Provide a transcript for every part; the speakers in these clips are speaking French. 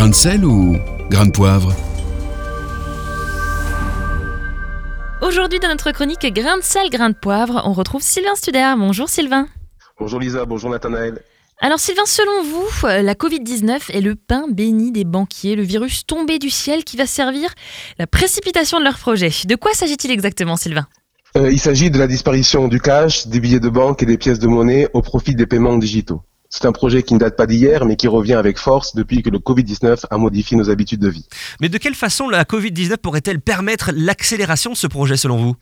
Grain de sel ou grain de poivre Aujourd'hui, dans notre chronique Grain de sel, grain de poivre, on retrouve Sylvain Studer. Bonjour Sylvain. Bonjour Lisa, bonjour Nathanaël. Alors Sylvain, selon vous, euh, la Covid-19 est le pain béni des banquiers, le virus tombé du ciel qui va servir la précipitation de leurs projets. De quoi s'agit-il exactement Sylvain? Euh, il s'agit de la disparition du cash, des billets de banque et des pièces de monnaie au profit des paiements digitaux. C'est un projet qui ne date pas d'hier, mais qui revient avec force depuis que le Covid-19 a modifié nos habitudes de vie. Mais de quelle façon la Covid-19 pourrait-elle permettre l'accélération de ce projet selon vous?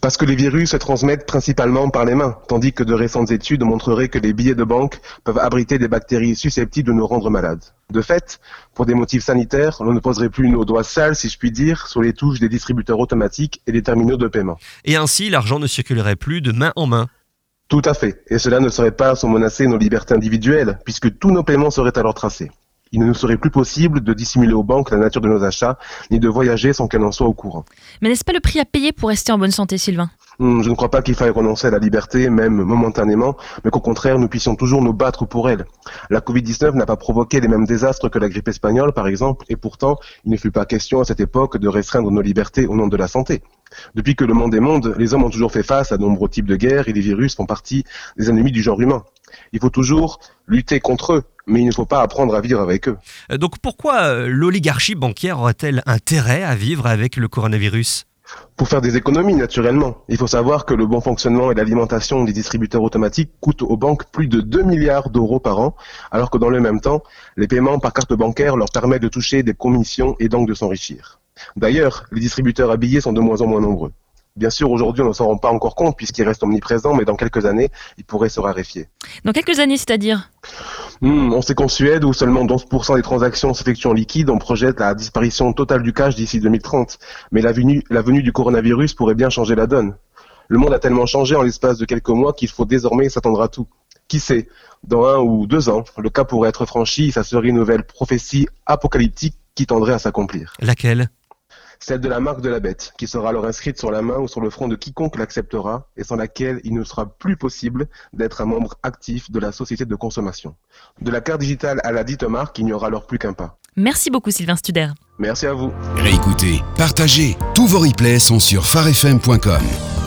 Parce que les virus se transmettent principalement par les mains, tandis que de récentes études montreraient que les billets de banque peuvent abriter des bactéries susceptibles de nous rendre malades. De fait, pour des motifs sanitaires, on ne poserait plus nos doigts sales, si je puis dire, sur les touches des distributeurs automatiques et des terminaux de paiement. Et ainsi, l'argent ne circulerait plus de main en main. Tout à fait. Et cela ne serait pas sans menacer nos libertés individuelles, puisque tous nos paiements seraient alors tracés. Il ne nous serait plus possible de dissimuler aux banques la nature de nos achats, ni de voyager sans qu'elles en soient au courant. Mais n'est-ce pas le prix à payer pour rester en bonne santé Sylvain? Hmm, Je ne crois pas qu'il faille renoncer à la liberté, même momentanément, mais qu'au contraire, nous puissions toujours nous battre pour elle. La Covid-19 n'a pas provoqué les mêmes désastres que la grippe espagnole, par exemple, et pourtant, il ne fut pas question à cette époque de restreindre nos libertés au nom de la santé. Depuis que le monde est monde, les hommes ont toujours fait face à de nombreux types de guerres et les virus font partie des ennemis du genre humain. Il faut toujours lutter contre eux, mais il ne faut pas apprendre à vivre avec eux. Euh, Donc pourquoi euh, l'oligarchie bancaire aurait-elle intérêt à vivre avec le coronavirus? Pour faire des économies, naturellement. Il faut savoir que le bon fonctionnement et l'alimentation des distributeurs automatiques coûtent aux banques plus de 2 milliards d'euros par an, alors que dans le même temps, les paiements par carte bancaire leur permettent de toucher des commissions et donc de s'enrichir. D'ailleurs, les distributeurs à billets sont de moins en moins nombreux. Bien sûr, aujourd'hui, on ne s'en rend pas encore compte puisqu'ils restent omniprésents, mais dans quelques années, ils pourraient se raréfier. Dans quelques années, c'est-à-dire? Hmm, on sait qu'en Suède, où seulement 11% des transactions s'effectuent en liquide, on projette la disparition totale du cash d'ici 2030. Mais la venue, la venue du coronavirus pourrait bien changer la donne. Le monde a tellement changé en l'espace de quelques mois qu'il faut désormais s'attendre à tout. Qui sait, dans un ou deux ans, le cas pourrait être franchi et ça serait une nouvelle prophétie apocalyptique qui tendrait à s'accomplir. Laquelle? Celle de la marque de la bête, qui sera alors inscrite sur la main ou sur le front de quiconque l'acceptera et sans laquelle il ne sera plus possible d'être un membre actif de la société de consommation. De la carte digitale à la dite marque, il n'y aura alors plus qu'un pas. Merci beaucoup Sylvain Studer. Merci à vous. Réécoutez, partagez. Tous vos replays sont sur farfm.com.